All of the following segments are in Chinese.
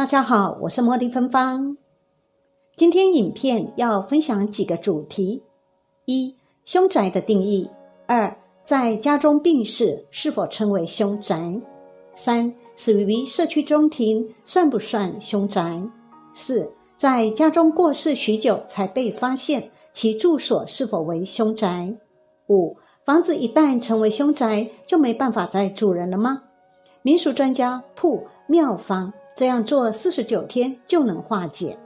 大家好，我是茉莉芬芳。今天影片要分享几个主题：一、凶宅的定义；二、在家中病逝是否称为凶宅；三、死于社区中庭算不算凶宅；四、在家中过世许久才被发现，其住所是否为凶宅；五、房子一旦成为凶宅，就没办法再住人了吗？民俗专家铺庙方。这样做四十九天就能化解。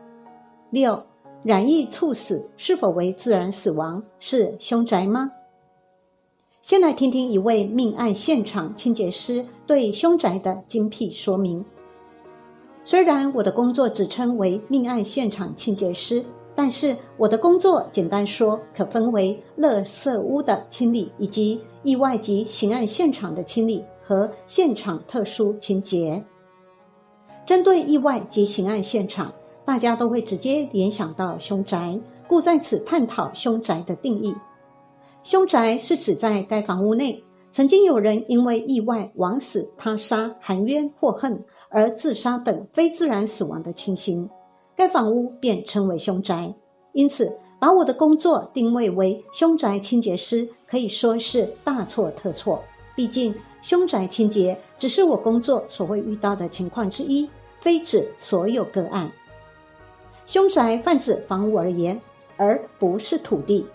六，染疫猝死是否为自然死亡？是凶宅吗？先来听听一位命案现场清洁师对凶宅的精辟说明。虽然我的工作只称为命案现场清洁师，但是我的工作简单说可分为垃圾屋的清理，以及意外及刑案现场的清理和现场特殊清洁。针对意外及刑案现场，大家都会直接联想到凶宅，故在此探讨凶宅的定义。凶宅是指在该房屋内曾经有人因为意外枉死、他杀、含冤获恨而自杀等非自然死亡的情形，该房屋便称为凶宅。因此，把我的工作定位为凶宅清洁师，可以说是大错特错。毕竟，凶宅清洁只是我工作所会遇到的情况之一，非指所有个案。凶宅泛指房屋而言，而不是土地。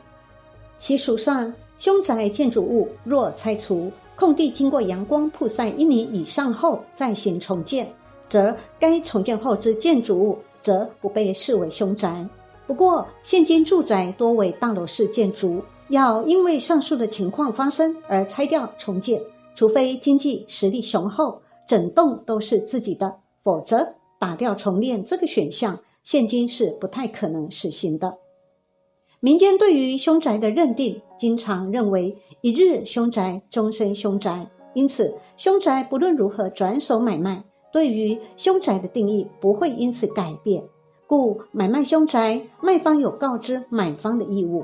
习俗上，凶宅建筑物若拆除，空地经过阳光曝晒一年以上后再行重建，则该重建后之建筑物则不被视为凶宅。不过，现今住宅多为大楼式建筑。要因为上述的情况发生而拆掉重建，除非经济实力雄厚，整栋都是自己的，否则打掉重建这个选项，现今是不太可能实行的。民间对于凶宅的认定，经常认为一日凶宅，终身凶宅，因此凶宅不论如何转手买卖，对于凶宅的定义不会因此改变，故买卖凶宅，卖方有告知买方的义务。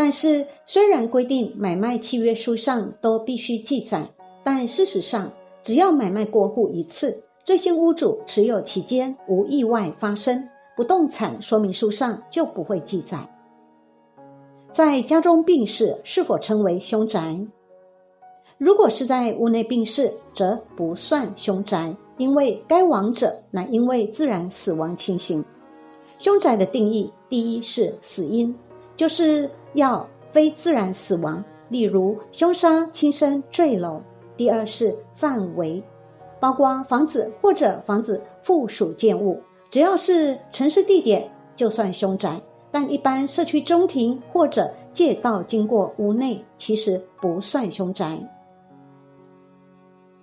但是，虽然规定买卖契约书上都必须记载，但事实上，只要买卖过户一次，最新屋主持有期间无意外发生，不动产说明书上就不会记载。在家中病逝是否称为凶宅？如果是在屋内病逝，则不算凶宅，因为该亡者乃因为自然死亡情形。凶宅的定义，第一是死因，就是。要非自然死亡，例如凶杀、轻生、坠楼。第二是范围，包括房子或者房子附属建物，只要是城市地点就算凶宅。但一般社区中庭或者借道经过屋内，其实不算凶宅。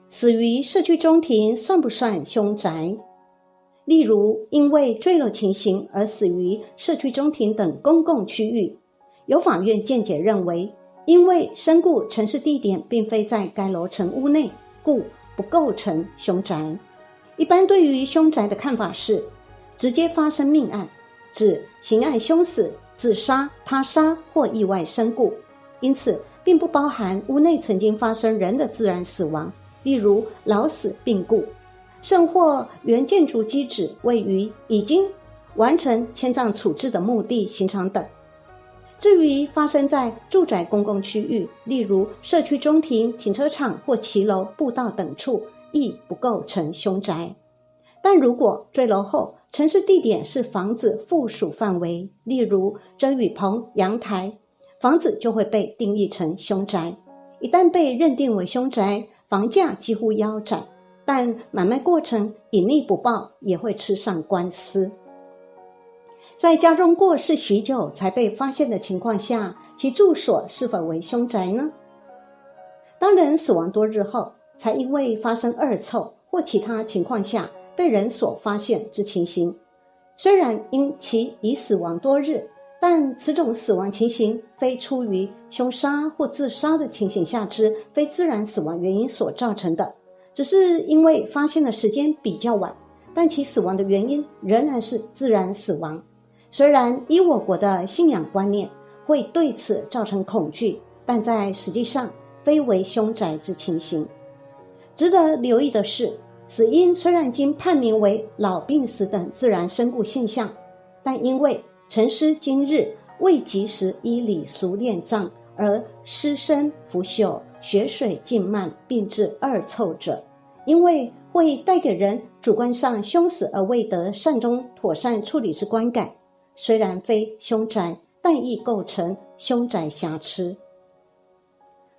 死于社区中庭算不算凶宅？例如因为坠楼情形而死于社区中庭等公共区域。有法院见解认为，因为身故城市地点并非在该楼层屋内，故不构成凶宅。一般对于凶宅的看法是，直接发生命案，指刑案凶死、自杀、他杀或意外身故，因此并不包含屋内曾经发生人的自然死亡，例如老死病故，甚或原建筑基址位于已经完成迁葬处置的墓地、刑场等。至于发生在住宅公共区域，例如社区中庭、停车场或骑楼、步道等处，亦不构成凶宅。但如果坠楼后，城市地点是房子附属范围，例如遮雨棚、阳台，房子就会被定义成凶宅。一旦被认定为凶宅，房价几乎腰斩，但买卖过程隐匿不报，也会吃上官司。在家中过世许久才被发现的情况下，其住所是否为凶宅呢？当人死亡多日后，才因为发生恶臭或其他情况下被人所发现之情形，虽然因其已死亡多日，但此种死亡情形非出于凶杀或自杀的情形下之非自然死亡原因所造成的，只是因为发现的时间比较晚，但其死亡的原因仍然是自然死亡。虽然以我国的信仰观念会对此造成恐惧，但在实际上非为凶宅之情形。值得留意的是，死因虽然经判明为老病死等自然身故现象，但因为陈尸今日未及时依礼俗殓葬而尸身腐朽、血水浸漫，并致二臭者，因为会带给人主观上凶死而未得善终妥善处理之观感，虽然非凶宅，但亦构成凶宅瑕疵。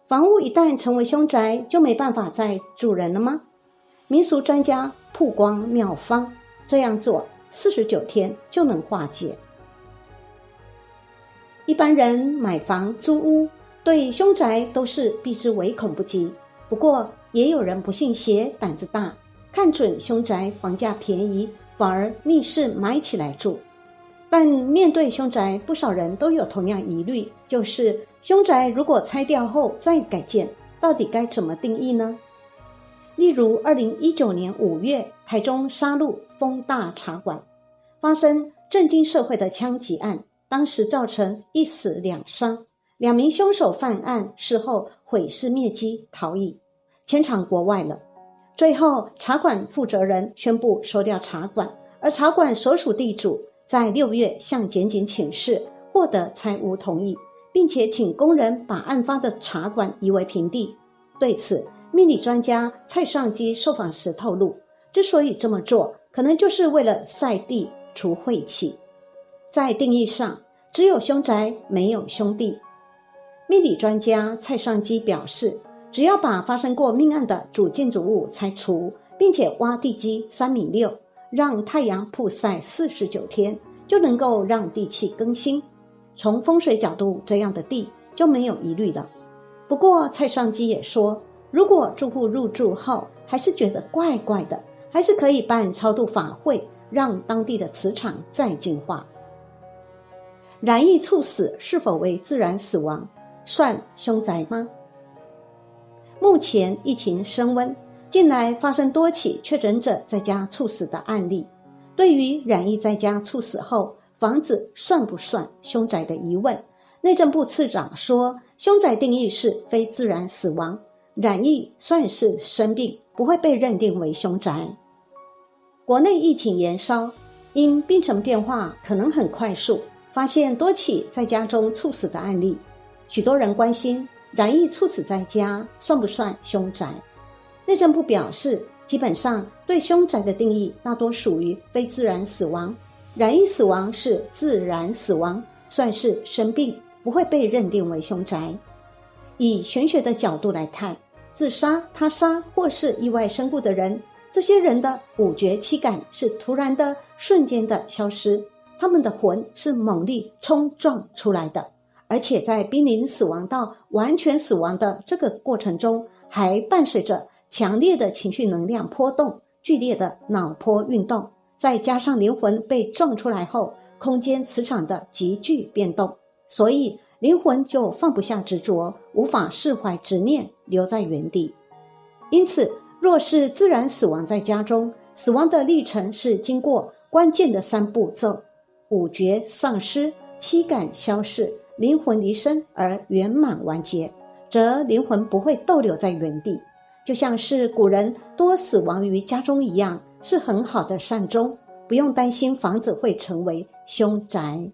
房屋一旦成为凶宅，就没办法再住人了吗？民俗专家曝光妙方，这样做四十九天就能化解。一般人买房租屋，对凶宅都是避之唯恐不及。不过，也有人不信邪，胆子大，看准凶宅房价便宜，反而逆势买起来住。但面对凶宅，不少人都有同样疑虑，就是凶宅如果拆掉后再改建，到底该怎么定义呢？例如，二零一九年五月，台中沙鹿丰大茶馆发生震惊社会的枪击案。当时造成一死两伤，两名凶手犯案事后毁尸灭迹逃逸，迁藏国外了。最后，茶馆负责人宣布收掉茶馆，而茶馆所属地主在六月向检警请示，获得财务同意，并且请工人把案发的茶馆夷为平地。对此，命理专家蔡尚基受访时透露，之所以这么做，可能就是为了晒地除晦气。在定义上，只有凶宅，没有兄弟。命理专家蔡尚基表示，只要把发生过命案的主建筑物拆除，并且挖地基三米六，让太阳曝晒四十九天，就能够让地气更新。从风水角度，这样的地就没有疑虑了。不过，蔡尚基也说，如果住户入住后还是觉得怪怪的，还是可以办超度法会，让当地的磁场再净化。染疫猝死是否为自然死亡，算凶宅吗？目前疫情升温，近来发生多起确诊者在家猝死的案例。对于染疫在家猝死后房子算不算凶宅的疑问，内政部次长说，凶宅定义是非自然死亡，染疫算是生病，不会被认定为凶宅。国内疫情延烧，因病程变化可能很快速。发现多起在家中猝死的案例，许多人关心染疫猝死在家算不算凶宅？内政部表示，基本上对凶宅的定义大多属于非自然死亡，染疫死亡是自然死亡，算是生病，不会被认定为凶宅。以玄学的角度来看，自杀、他杀或是意外身故的人，这些人的五觉七感是突然的、瞬间的消失。他们的魂是猛力冲撞出来的，而且在濒临死亡到完全死亡的这个过程中，还伴随着强烈的情绪能量波动、剧烈的脑波运动，再加上灵魂被撞出来后，空间磁场的急剧变动，所以灵魂就放不下执着，无法释怀执念，留在原地。因此，若是自然死亡在家中，死亡的历程是经过关键的三步骤。五觉丧失，七感消逝，灵魂离身而圆满完结，则灵魂不会逗留在原地，就像是古人多死亡于家中一样，是很好的善终，不用担心房子会成为凶宅。